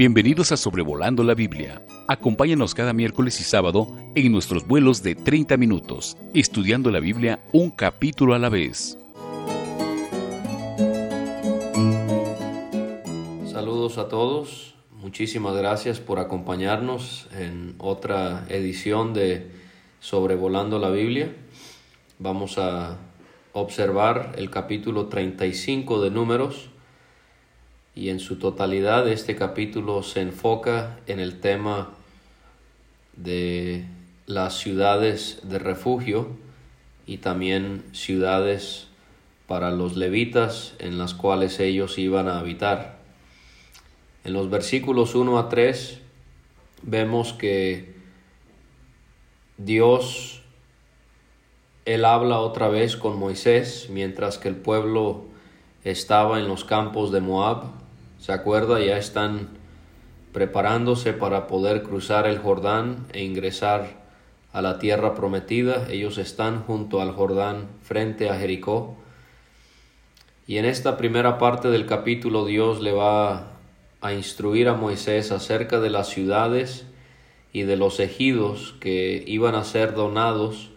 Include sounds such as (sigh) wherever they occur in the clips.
Bienvenidos a Sobrevolando la Biblia. Acompáñanos cada miércoles y sábado en nuestros vuelos de 30 minutos, estudiando la Biblia un capítulo a la vez. Saludos a todos. Muchísimas gracias por acompañarnos en otra edición de Sobrevolando la Biblia. Vamos a observar el capítulo 35 de Números y en su totalidad este capítulo se enfoca en el tema de las ciudades de refugio y también ciudades para los levitas en las cuales ellos iban a habitar. En los versículos 1 a 3 vemos que Dios, Él habla otra vez con Moisés mientras que el pueblo estaba en los campos de Moab ¿Se acuerda? Ya están preparándose para poder cruzar el Jordán e ingresar a la tierra prometida. Ellos están junto al Jordán frente a Jericó. Y en esta primera parte del capítulo Dios le va a instruir a Moisés acerca de las ciudades y de los ejidos que iban a ser donados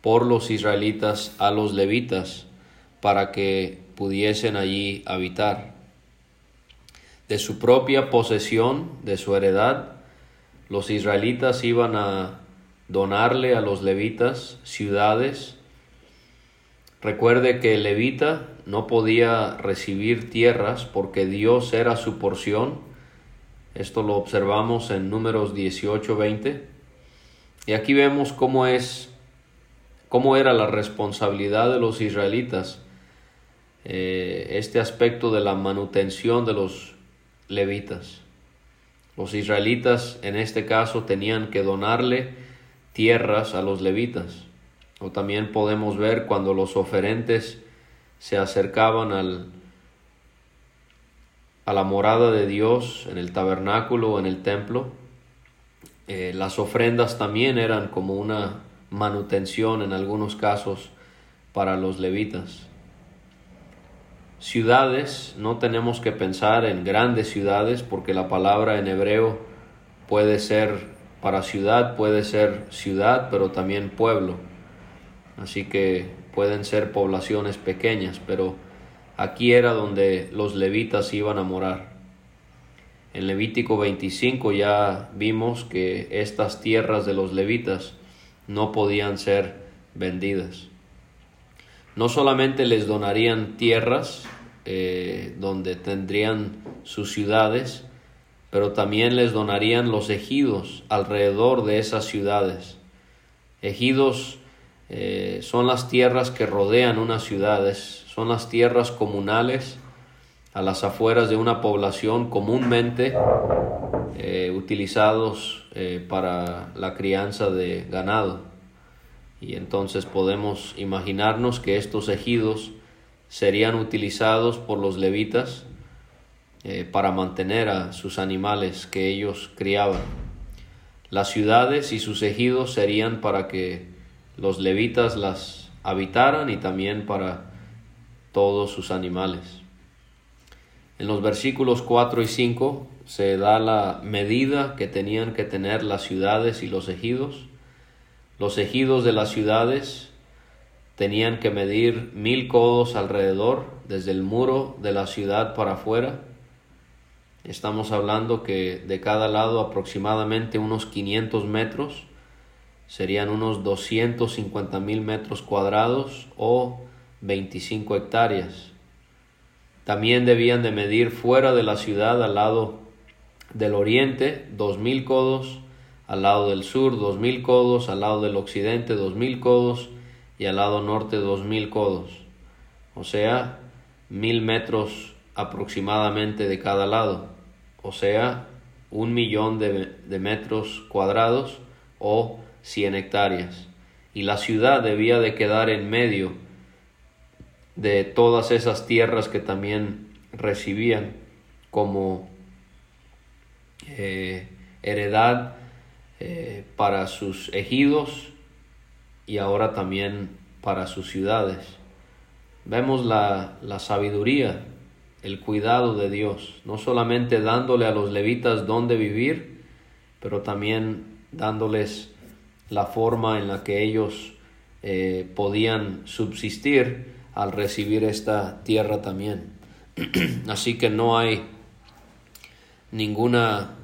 por los israelitas a los levitas para que pudiesen allí habitar de su propia posesión, de su heredad, los israelitas iban a donarle a los levitas ciudades. Recuerde que el levita no podía recibir tierras porque Dios era su porción. Esto lo observamos en números 18-20. Y aquí vemos cómo es, cómo era la responsabilidad de los israelitas, eh, este aspecto de la manutención de los levitas. Los israelitas en este caso tenían que donarle tierras a los levitas. O también podemos ver cuando los oferentes se acercaban al, a la morada de Dios en el tabernáculo o en el templo, eh, las ofrendas también eran como una manutención en algunos casos para los levitas ciudades, no tenemos que pensar en grandes ciudades porque la palabra en hebreo puede ser para ciudad, puede ser ciudad, pero también pueblo. Así que pueden ser poblaciones pequeñas, pero aquí era donde los levitas iban a morar. En Levítico 25 ya vimos que estas tierras de los levitas no podían ser vendidas no solamente les donarían tierras eh, donde tendrían sus ciudades, pero también les donarían los ejidos alrededor de esas ciudades. Ejidos eh, son las tierras que rodean unas ciudades, son las tierras comunales a las afueras de una población comúnmente eh, utilizados para la crianza de ganado. Y entonces podemos imaginarnos que estos ejidos serían utilizados por los levitas eh, para mantener a sus animales que ellos criaban. Las ciudades y sus ejidos serían para que los levitas las habitaran y también para todos sus animales. En los versículos 4 y 5 se da la medida que tenían que tener las ciudades y los ejidos los ejidos de las ciudades tenían que medir mil codos alrededor, desde el muro de la ciudad para afuera. Estamos hablando que de cada lado aproximadamente unos 500 metros, serían unos 250 mil metros cuadrados o 25 hectáreas. También debían de medir fuera de la ciudad al lado del oriente dos mil codos al lado del sur dos mil codos, al lado del occidente dos mil codos y al lado norte dos mil codos, o sea, mil metros aproximadamente de cada lado, o sea, un millón de, metros cuadrados o cien hectáreas. Y la ciudad debía de quedar en medio de todas esas tierras que también recibían como eh, heredad eh, para sus ejidos y ahora también para sus ciudades. Vemos la, la sabiduría el cuidado de Dios, no solamente dándole a los levitas dónde vivir, pero también dándoles la forma en la que ellos eh, podían subsistir al recibir esta tierra también. (clears throat) Así que no hay ninguna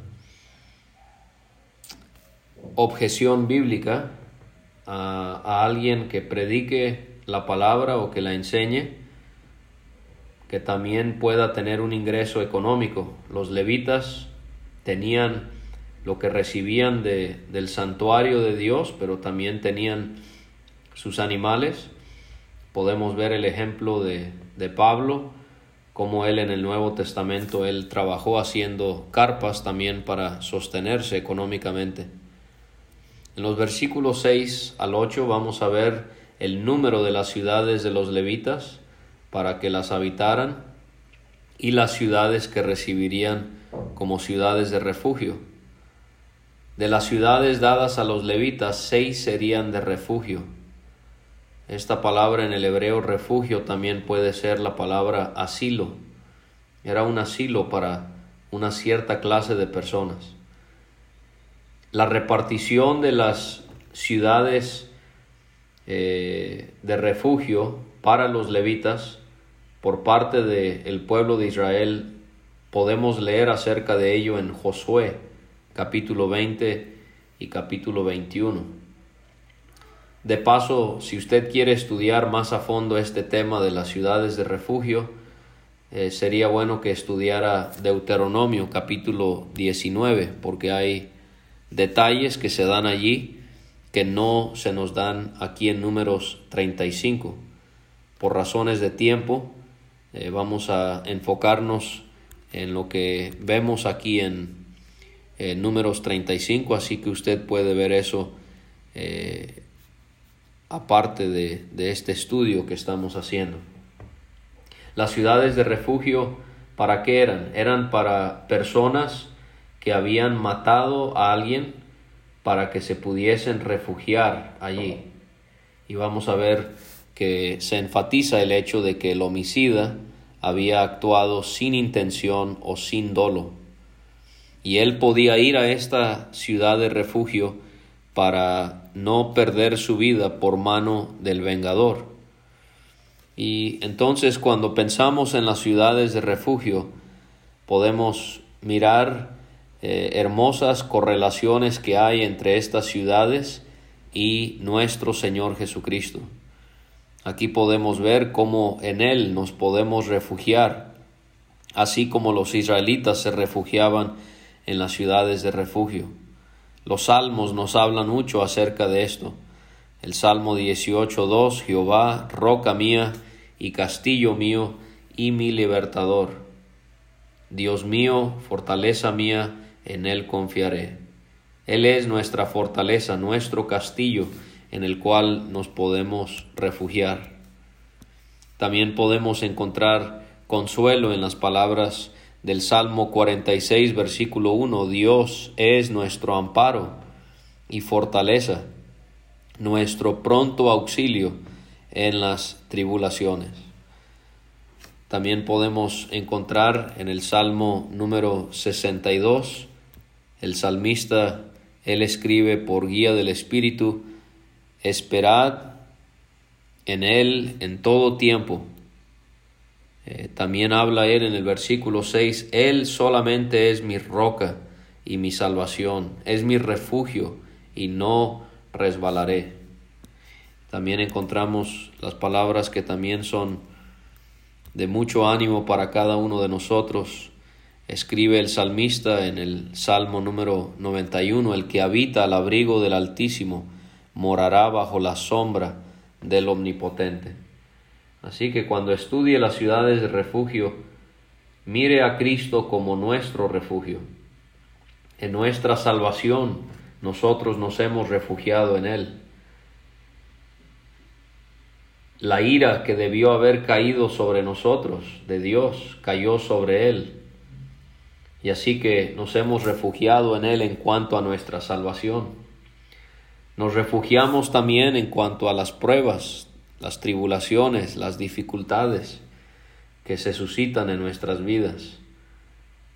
objeción bíblica a, alguien que predique la palabra o que la enseñe que también pueda tener un ingreso económico. Los levitas tenían lo que recibían de, del santuario de Dios, pero también tenían sus animales. Podemos ver el ejemplo de, de Pablo, como él en el Nuevo Testamento, él trabajó haciendo carpas también para sostenerse económicamente. En los versículos 6 al 8 vamos a ver el número de las ciudades de los levitas para que las habitaran y las ciudades que recibirían como ciudades de refugio. De las ciudades dadas a los levitas, seis serían de refugio. Esta palabra en el hebreo refugio también puede ser la palabra asilo. Era un asilo para una cierta clase de personas. La repartición de las ciudades eh, de refugio para los levitas por parte del pueblo de Israel, podemos leer acerca de ello en Josué, capítulo 20 y capítulo 21. De paso, si usted quiere estudiar más a fondo este tema de las ciudades de refugio, eh, sería bueno que estudiara Deuteronomio capítulo 19, porque hay detalles que se dan allí que no se nos dan aquí en números 35. Por razones de tiempo, eh, vamos a enfocarnos en lo que vemos aquí en números 35, así que usted puede ver eso eh, aparte de, de este estudio que estamos haciendo. Las ciudades de refugio, ¿para qué eran? Eran para personas que habían matado a alguien para que se pudiesen refugiar allí. Y vamos a ver que se enfatiza el hecho de que el homicida había actuado sin intención o sin dolo. Y él podía ir a esta ciudad de refugio para no perder su vida por mano del vengador. Y entonces cuando pensamos en las ciudades de refugio, podemos mirar eh, hermosas correlaciones que hay entre estas ciudades y nuestro Señor Jesucristo. Aquí podemos ver cómo en Él nos podemos refugiar, así como los israelitas se refugiaban en las ciudades de refugio. Los salmos nos hablan mucho acerca de esto. El Salmo 18.2, Jehová, roca mía y castillo mío y mi libertador. Dios mío, fortaleza mía, en Él confiaré. Él es nuestra fortaleza, nuestro castillo, en el cual nos podemos refugiar. También podemos encontrar consuelo en las palabras del Salmo 46, versículo 1. Dios es nuestro amparo y fortaleza, nuestro pronto auxilio en las tribulaciones. También podemos encontrar en el Salmo número 62, el salmista, él escribe por guía del Espíritu, esperad en Él en todo tiempo. Eh, también habla Él en el versículo 6, Él solamente es mi roca y mi salvación, es mi refugio y no resbalaré. También encontramos las palabras que también son de mucho ánimo para cada uno de nosotros. Escribe el salmista en el Salmo número 91, el que habita al abrigo del Altísimo morará bajo la sombra del Omnipotente. Así que cuando estudie las ciudades de refugio, mire a Cristo como nuestro refugio. En nuestra salvación nosotros nos hemos refugiado en Él. La ira que debió haber caído sobre nosotros de Dios cayó sobre Él. Y así que nos hemos refugiado en Él en cuanto a nuestra salvación. Nos refugiamos también en cuanto a las pruebas, las tribulaciones, las dificultades. que se suscitan en nuestras vidas.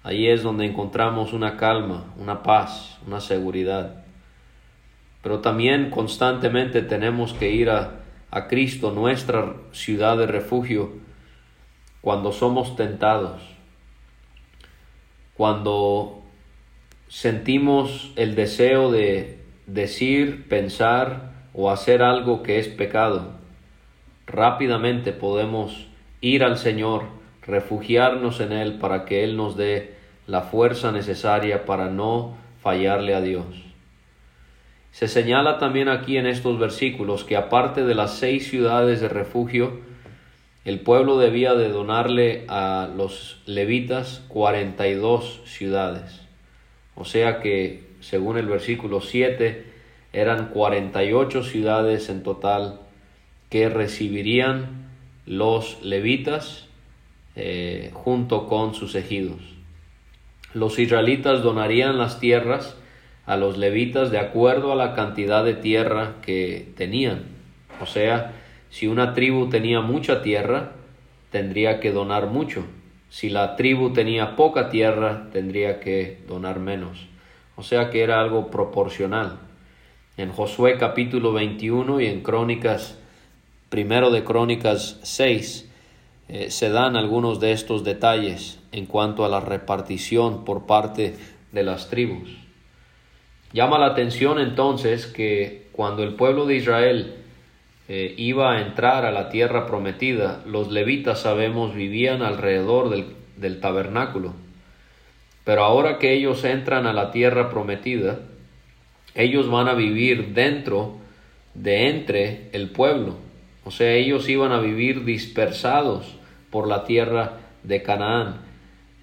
Ahí es donde encontramos una calma, una paz, una seguridad. Pero también constantemente tenemos que ir a, a Cristo, nuestra ciudad de refugio, cuando somos tentados, cuando sentimos el deseo de decir, pensar o hacer algo que es pecado, rápidamente podemos ir al Señor, refugiarnos en Él para que Él nos dé la fuerza necesaria para no fallarle a Dios. Se señala también aquí en estos versículos que aparte de las seis ciudades de refugio, el pueblo debía de donarle a los levitas 42 ciudades. O sea que, según el versículo 7, eran 48 ciudades en total que recibirían los levitas eh, junto con sus ejidos. Los israelitas donarían las tierras a los levitas de acuerdo a la cantidad de tierra que tenían. O sea, si una tribu tenía mucha tierra, tendría que donar mucho. Si la tribu tenía poca tierra, tendría que donar menos. O sea que era algo proporcional. En Josué capítulo 21 y en Crónicas, primero de Crónicas 6, eh, se dan algunos de estos detalles en cuanto a la repartición por parte de las tribus. Llama la atención entonces que cuando el pueblo de Israel eh, iba a entrar a la tierra prometida, los levitas sabemos vivían alrededor del, tabernáculo. Pero ahora que ellos entran a la tierra prometida, ellos van a vivir dentro de entre el pueblo. O sea, ellos iban a vivir dispersados por la tierra de Canaán.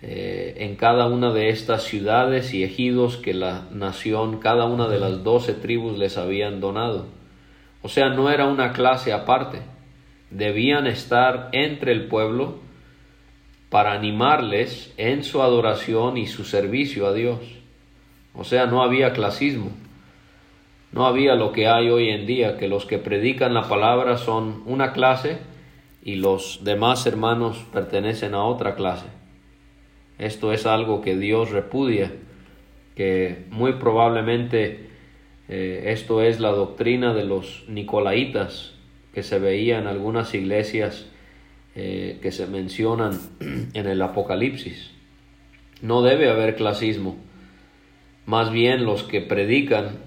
Eh, en cada una de estas ciudades y ejidos que la nación, cada una de las doce tribus les habían donado. O sea, no era una clase aparte, debían estar entre el pueblo para animarles en su adoración y su servicio a Dios. O sea, no había clasismo, no había lo que hay hoy en día, que los que predican la palabra son una clase y los demás hermanos pertenecen a otra clase. Esto es algo que Dios repudia, que muy probablemente eh, esto es la doctrina de los nicolaitas que se veía en algunas iglesias eh, que se mencionan (clears throat) en el Apocalipsis. No debe haber clasismo. Más bien los que predican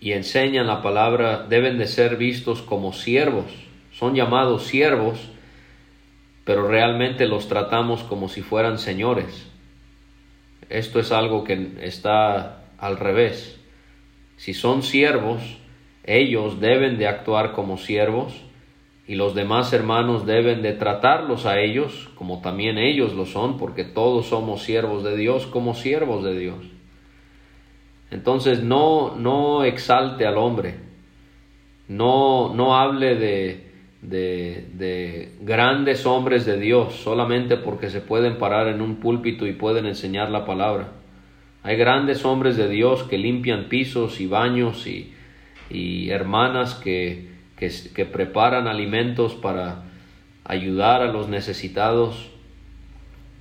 y enseñan la palabra deben de ser vistos como siervos. Son llamados siervos, pero realmente los tratamos como si fueran señores. Esto es algo que está al revés. Si son siervos, ellos deben de actuar como siervos y los demás hermanos deben de tratarlos a ellos como también ellos lo son, porque todos somos siervos de Dios como siervos de Dios. Entonces no, no exalte al hombre, no, no hable de, de, grandes hombres de Dios solamente porque se pueden parar en un púlpito y pueden enseñar la palabra. Hay grandes hombres de Dios que limpian pisos y baños y, hermanas que, que preparan alimentos para ayudar a los necesitados.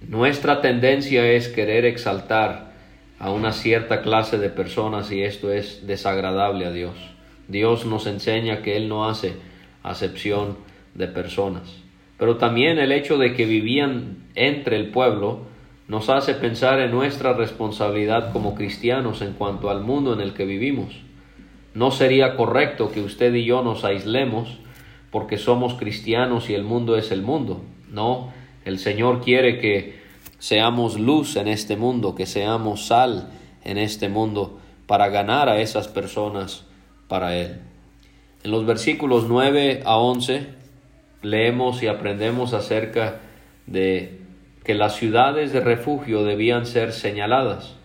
Nuestra tendencia es querer exaltar a una cierta clase de personas y esto es desagradable a Dios. Dios nos enseña que Él no hace acepción de personas. Pero también el hecho de que vivían entre el pueblo nos hace pensar en nuestra responsabilidad como cristianos en cuanto al mundo en el que vivimos. No sería correcto que usted y yo nos aislemos porque somos cristianos y el mundo es el mundo. No, el Señor quiere que seamos luz en este mundo, que seamos sal en este mundo para ganar a esas personas para Él. En los versículos 9 a 11 leemos y aprendemos acerca de que las ciudades de refugio debían ser señaladas.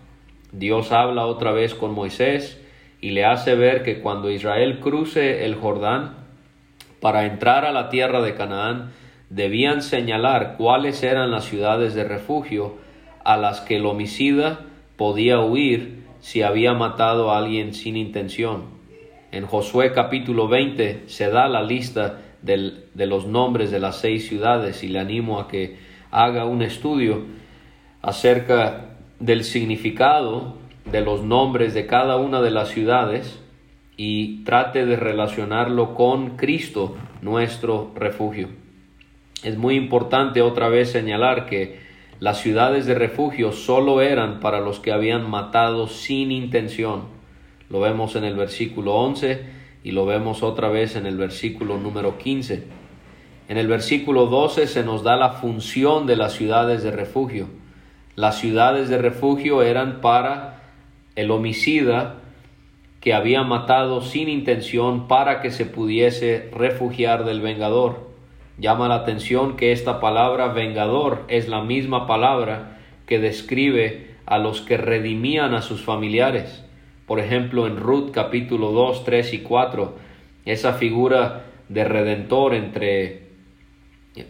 Dios habla otra vez con Moisés y le hace ver que cuando Israel cruce el Jordán para entrar a la tierra de Canaán, debían señalar cuáles eran las ciudades de refugio a las que el homicida podía huir si había matado a alguien sin intención. En Josué capítulo 20 se da la lista de los nombres de las seis ciudades y le animo a que, haga un estudio acerca del significado de los nombres de cada una de las ciudades y trate de relacionarlo con Cristo, nuestro refugio. Es muy importante otra vez señalar que las ciudades de refugio solo eran para los que habían matado sin intención. Lo vemos en el versículo 11 y lo vemos otra vez en el versículo número 15. En el versículo 12 se nos da la función de las ciudades de refugio. Las ciudades de refugio eran para el homicida que había matado sin intención para que se pudiese refugiar del vengador. Llama la atención que esta palabra vengador es la misma palabra que describe a los que redimían a sus familiares. Por ejemplo, en Ruth capítulo 2, 3 y 4, esa figura de redentor entre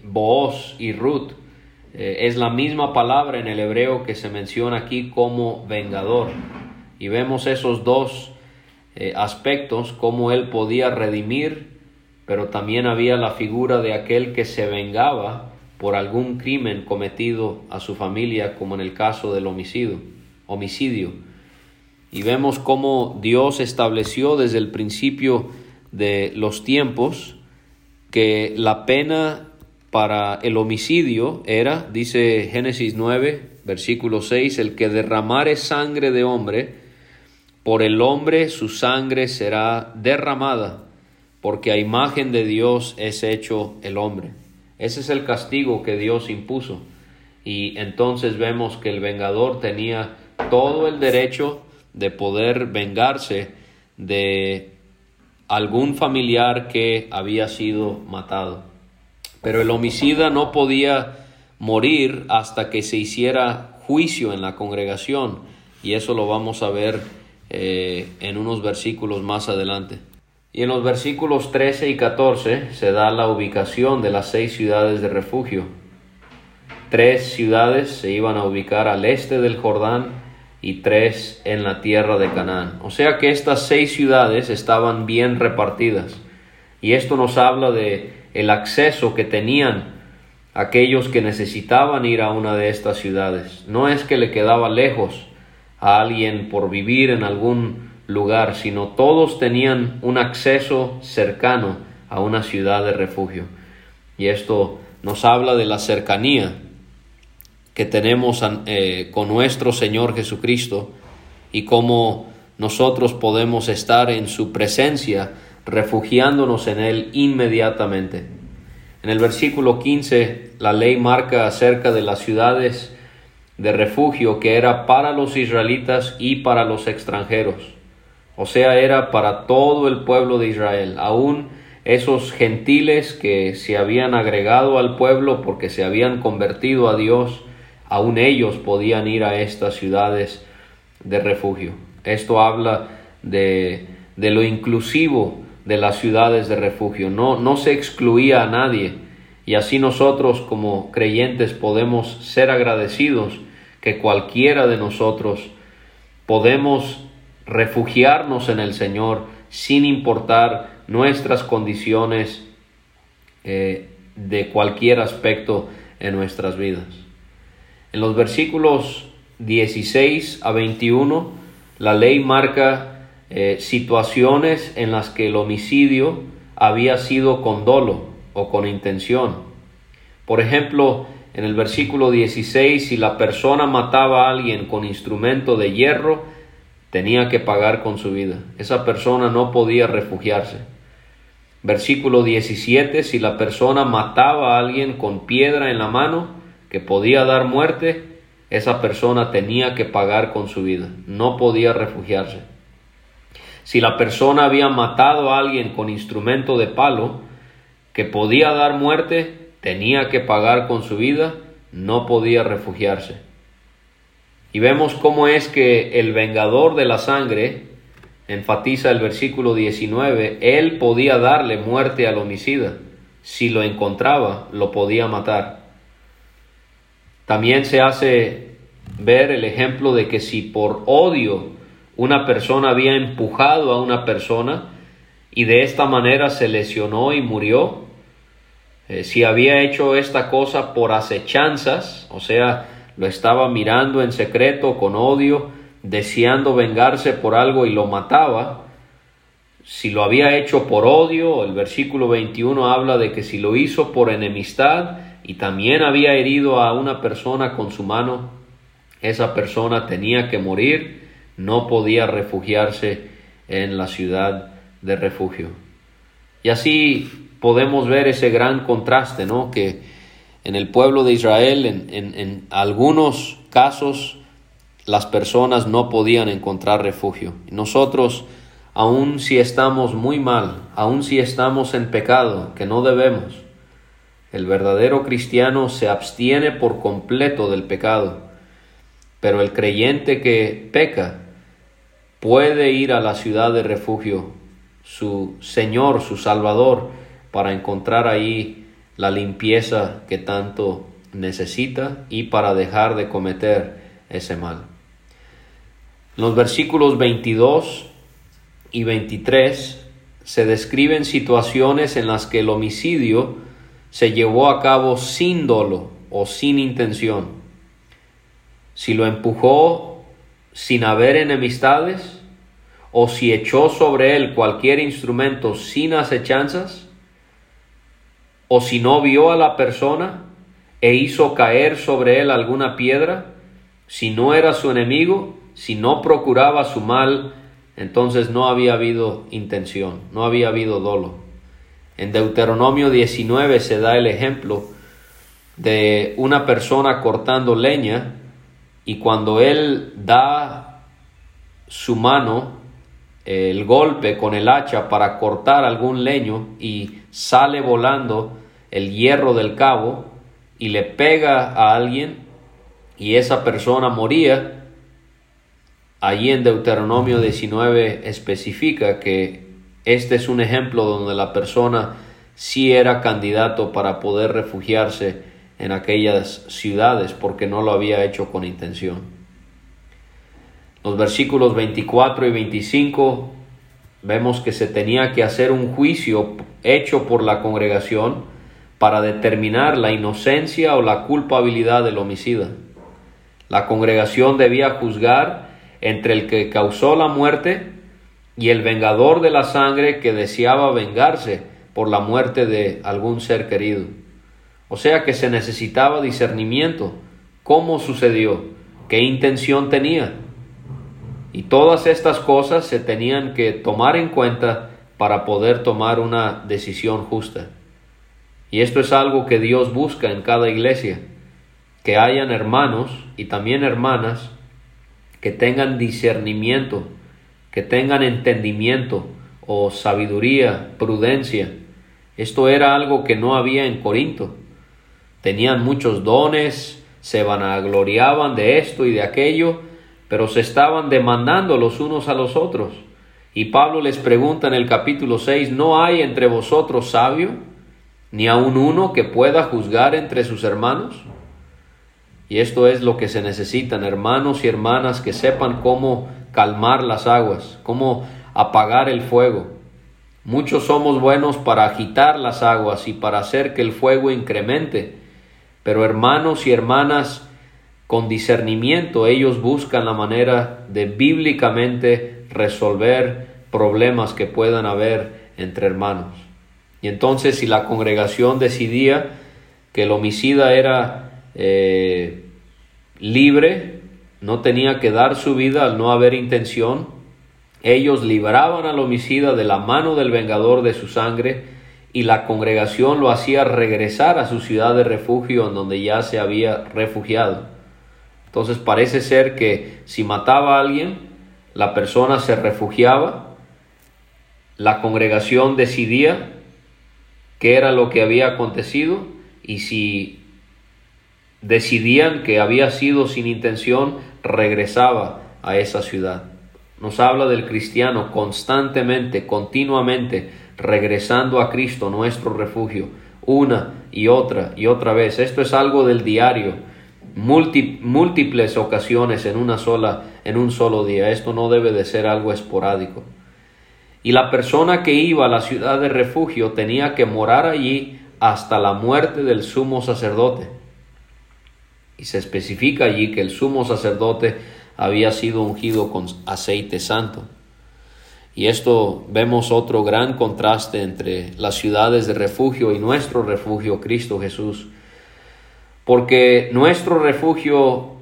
Booz y Ruth eh, es la misma palabra en el hebreo que se menciona aquí como vengador. Y vemos esos dos eh, aspectos, cómo él podía redimir, pero también había la figura de aquel que se vengaba por algún crimen cometido a su familia, como en el caso del homicidio. homicidio. Y vemos cómo Dios estableció desde el principio de los tiempos que la pena para el homicidio era, dice Génesis 9, versículo 6, el que derramare sangre de hombre, por el hombre su sangre será derramada, porque a imagen de Dios es hecho el hombre. Ese es el castigo que Dios impuso. Y entonces vemos que el vengador tenía todo el derecho de poder vengarse de algún familiar que había sido matado. Pero el homicida no podía morir hasta que se hiciera juicio en la congregación. Y eso lo vamos a ver eh, en unos versículos más adelante. Y en los versículos 13 y 14 se da la ubicación de las seis ciudades de refugio. Tres ciudades se iban a ubicar al este del Jordán y tres en la tierra de Canaán. O sea que estas seis ciudades estaban bien repartidas. Y esto nos habla de el acceso que tenían aquellos que necesitaban ir a una de estas ciudades. No es que le quedaba lejos, a alguien por vivir en algún lugar, sino todos tenían un acceso cercano a una ciudad de refugio. Y esto nos habla de la cercanía que tenemos eh, con nuestro Señor Jesucristo y cómo nosotros podemos estar en su presencia refugiándonos en Él inmediatamente. En el versículo 15 la ley marca acerca de las ciudades de refugio que era para los israelitas y para los extranjeros. O sea, era para todo el pueblo de Israel, aún esos gentiles que se habían agregado al pueblo porque se habían convertido a Dios, aún ellos podían ir a estas ciudades de refugio. Esto habla de, de lo inclusivo de las ciudades de refugio. No, no se excluía a nadie. Y así nosotros como creyentes podemos ser agradecidos que cualquiera de nosotros podemos refugiarnos en el Señor sin importar nuestras condiciones eh, de cualquier aspecto en nuestras vidas. En los versículos 16 a 21, la ley marca eh, situaciones en las que el homicidio había sido con dolo o con intención. Por ejemplo, en el versículo 16, si la persona mataba a alguien con instrumento de hierro, tenía que pagar con su vida. Esa persona no podía refugiarse. Versículo 17, si la persona mataba a alguien con piedra en la mano, que podía dar muerte, esa persona tenía que pagar con su vida, no podía refugiarse. Si la persona había matado a alguien con instrumento de palo, que podía dar muerte, tenía que pagar con su vida, no podía refugiarse. Y vemos cómo es que el vengador de la sangre, enfatiza el versículo 19, él podía darle muerte al homicida. Si lo encontraba, lo podía matar. También se hace ver el ejemplo de que si por odio una persona había empujado a una persona y de esta manera se lesionó y murió, Eh, si había hecho esta cosa por acechanzas, o sea, lo estaba mirando en secreto con odio, deseando vengarse por algo y lo mataba, si lo había hecho por odio, el versículo 21 habla de que si lo hizo por enemistad y también había herido a una persona con su mano, esa persona tenía que morir, no podía refugiarse en la ciudad de refugio. Y así podemos ver ese gran contraste, ¿no? Que en el pueblo de Israel, en, en algunos casos, las personas no podían encontrar refugio. Nosotros, aun si estamos muy mal, aun si estamos en pecado, que no debemos, el verdadero cristiano se abstiene por completo del pecado, pero el creyente que peca puede ir a la ciudad de refugio, su Señor, su Salvador, para encontrar ahí la limpieza que tanto necesita y para dejar de cometer ese mal. los versículos 22 y 23 se describen situaciones en las que el homicidio se llevó a cabo sin dolo o sin intención. Si lo empujó sin haber enemistades, o si echó sobre él cualquier instrumento sin acechanzas, o si no vio a la persona e hizo caer sobre él alguna piedra, si no era su enemigo, si no procuraba su mal, entonces no había habido intención, no había habido dolo. En Deuteronomio 19 se da el ejemplo de una persona cortando leña y cuando él da su mano, el golpe con el hacha para cortar algún leño y sale volando el hierro del cabo y le pega a alguien y esa persona moría, Allí en Deuteronomio 19 especifica que este es un ejemplo donde la persona sí era candidato para poder refugiarse en aquellas ciudades porque no lo había hecho con intención. Los versículos 24 y 25 vemos que se tenía que hacer un juicio hecho por la congregación para determinar la inocencia o la culpabilidad del homicida. La congregación debía juzgar entre el que causó la muerte y el vengador de la sangre que deseaba vengarse por la muerte de algún ser querido. O sea que se necesitaba discernimiento. ¿Cómo sucedió? ¿Qué intención tenía? Y todas estas cosas se tenían que tomar en cuenta para poder tomar una decisión justa. Y esto es algo que Dios busca en cada iglesia, que hayan hermanos y también hermanas que tengan discernimiento, que tengan entendimiento o sabiduría, prudencia. Esto era algo que no había en Corinto. Tenían muchos dones, se vanagloriaban de esto y de aquello, pero se estaban demandando los unos a los otros. Y Pablo les pregunta en el capítulo 6, ¿no hay entre vosotros sabio, ni aun uno que pueda juzgar entre sus hermanos? Y esto es lo que se necesitan, hermanos y hermanas que sepan cómo calmar las aguas, cómo apagar el fuego. Muchos somos buenos para agitar las aguas y para hacer que el fuego incremente, pero hermanos y hermanas con discernimiento, ellos buscan la manera de bíblicamente resolver problemas que puedan haber entre hermanos. Y entonces si la congregación decidía que el homicida era eh, libre, no tenía que dar su vida al no haber intención. Ellos libraban al homicida de la mano del vengador de su sangre y la congregación lo hacía regresar a su ciudad de refugio en donde ya se había refugiado. Entonces parece ser que si mataba a alguien, la persona se refugiaba, la congregación decidía qué era lo que había acontecido y si decidían que había sido sin intención, regresaba a esa ciudad. Nos habla del cristiano constantemente, continuamente, regresando a Cristo, nuestro refugio, una y otra y otra vez. Esto es algo del diario, múltiples ocasiones en una sola, en un solo día. Esto no debe de ser algo esporádico. Y la persona que iba a la ciudad de refugio tenía que morar allí hasta la muerte del sumo sacerdote. Y se especifica allí que el sumo sacerdote había sido ungido con aceite santo. Y esto vemos otro gran contraste entre las ciudades de refugio y nuestro refugio, Cristo Jesús. Porque nuestro refugio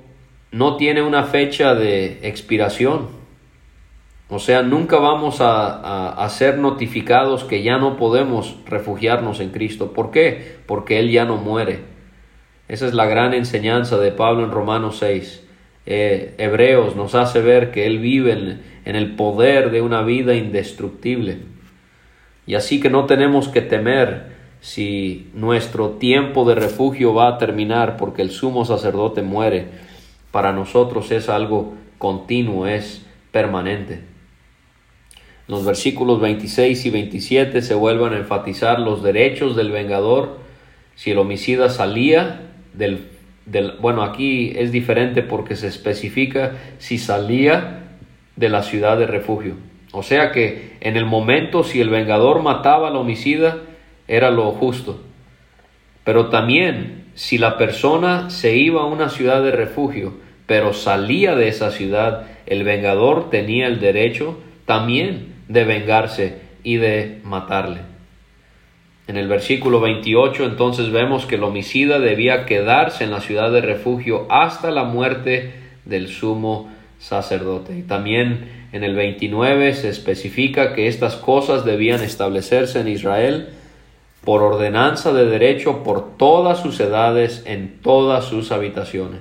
no tiene una fecha de expiración. O sea, nunca vamos a, ser notificados que ya no podemos refugiarnos en Cristo. ¿Por qué? Porque Él ya no muere. Esa es la gran enseñanza de Pablo en Romanos 6. Eh, Hebreos nos hace ver que Él vive en, en el poder de una vida indestructible. Y así que no tenemos que temer si nuestro tiempo de refugio va a terminar porque el sumo sacerdote muere. Para nosotros es algo continuo, es permanente. Los versículos 26 y 27 se vuelven a enfatizar los derechos del vengador. Si el homicida salía del, del bueno, aquí es diferente porque se especifica si salía de la ciudad de refugio. O sea que en el momento si el vengador mataba al homicida era lo justo. Pero también si la persona se iba a una ciudad de refugio, pero salía de esa ciudad, el vengador tenía el derecho también de vengarse y de matarle. En el versículo 28 entonces vemos que el homicida debía quedarse en la ciudad de refugio hasta la muerte del sumo sacerdote. Y también en el 29 se especifica que estas cosas debían establecerse en Israel por ordenanza de derecho por todas sus edades en todas sus habitaciones.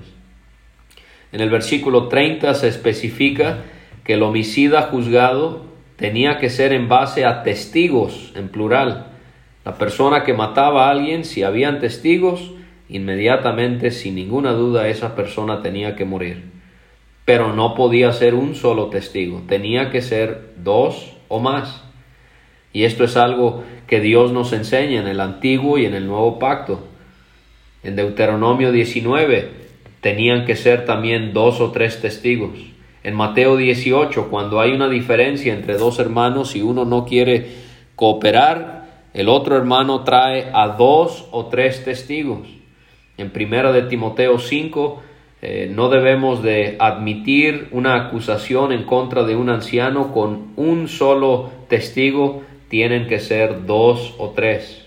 En el versículo 30 se especifica que el homicida juzgado tenía que ser en base a testigos, en plural. La persona que mataba a alguien, si habían testigos, inmediatamente, sin ninguna duda, esa persona tenía que morir pero no podía ser un solo testigo, tenía que ser dos o más. Y esto es algo que Dios nos enseña en el antiguo y en el nuevo pacto. En Deuteronomio 19 tenían que ser también dos o tres testigos. En Mateo 18, cuando hay una diferencia entre dos hermanos y uno no quiere cooperar, el otro hermano trae a dos o tres testigos. En Primera de Timoteo 5 eh, no debemos de admitir una acusación en contra de un anciano con un solo testigo, tienen que ser dos o tres.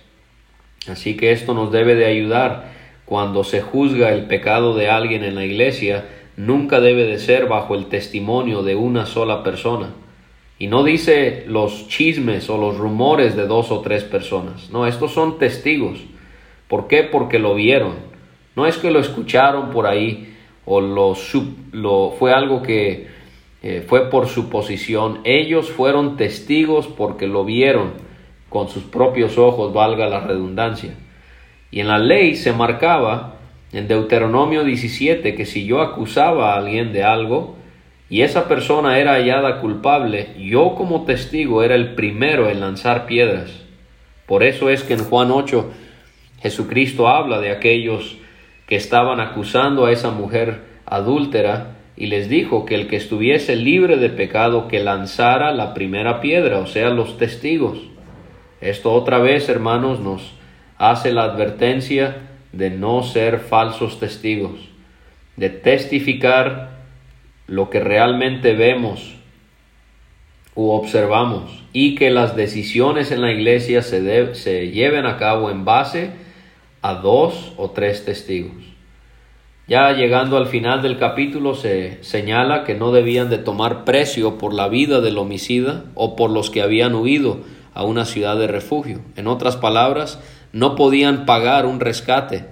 Así que esto nos debe de ayudar cuando se juzga el pecado de alguien en la iglesia, nunca debe de ser bajo el testimonio de una sola persona. Y no dice los chismes o los rumores de dos o tres personas. No, estos son testigos. ¿Por qué? Porque lo vieron. No es que lo escucharon por ahí o lo, lo fue algo que eh, fue por su posición. Ellos fueron testigos porque lo vieron con sus propios ojos, valga la redundancia. Y en la ley se marcaba en Deuteronomio 17 que si yo acusaba a alguien de algo y esa persona era hallada culpable, yo como testigo era el primero en lanzar piedras. Por eso es que en Juan 8 Jesucristo habla de aquellos que estaban acusando a esa mujer adúltera y les dijo que el que estuviese libre de pecado que lanzara la primera piedra, o sea, los testigos. Esto otra vez, hermanos, nos hace la advertencia de no ser falsos testigos, de testificar lo que realmente vemos u observamos y que las decisiones en la iglesia se, se lleven a cabo en base a dos o tres testigos. Ya llegando al final del capítulo se señala que no debían de tomar precio por la vida del homicida o por los que habían huido a una ciudad de refugio. En otras palabras, no podían pagar un rescate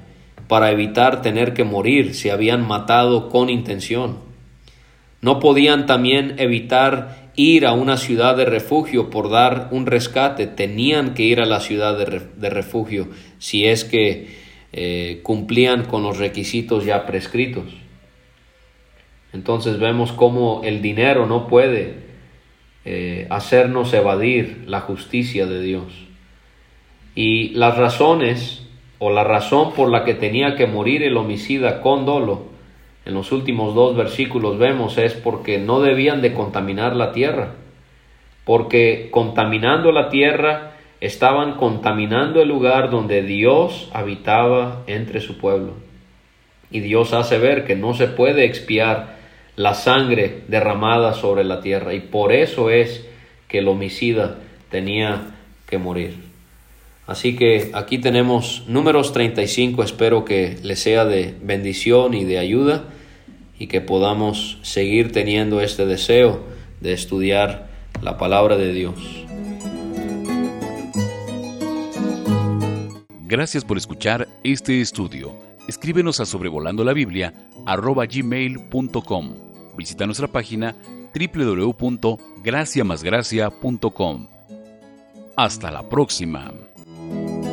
para evitar tener que morir si habían matado con intención. No podían también evitar ir a una ciudad de refugio por dar un rescate, tenían que ir a la ciudad de, refugio si es que eh, cumplían con los requisitos ya prescritos. Entonces vemos cómo el dinero no puede eh, hacernos evadir la justicia de Dios. Y las razones o la razón por la que tenía que morir el homicida con dolo en los últimos dos versículos vemos es porque no debían de contaminar la tierra, porque contaminando la tierra estaban contaminando el lugar donde Dios habitaba entre su pueblo. Y Dios hace ver que no se puede expiar la sangre derramada sobre la tierra y por eso es que el homicida tenía que morir. Así que aquí tenemos números 35, espero que les sea de bendición y de ayuda y que podamos seguir teniendo este deseo de estudiar la palabra de Dios. Gracias por escuchar este estudio. Escríbenos a sobrevolando la Biblia gmail.com. Visita nuestra página www.graciamasgracia.com. Hasta la próxima. Bye.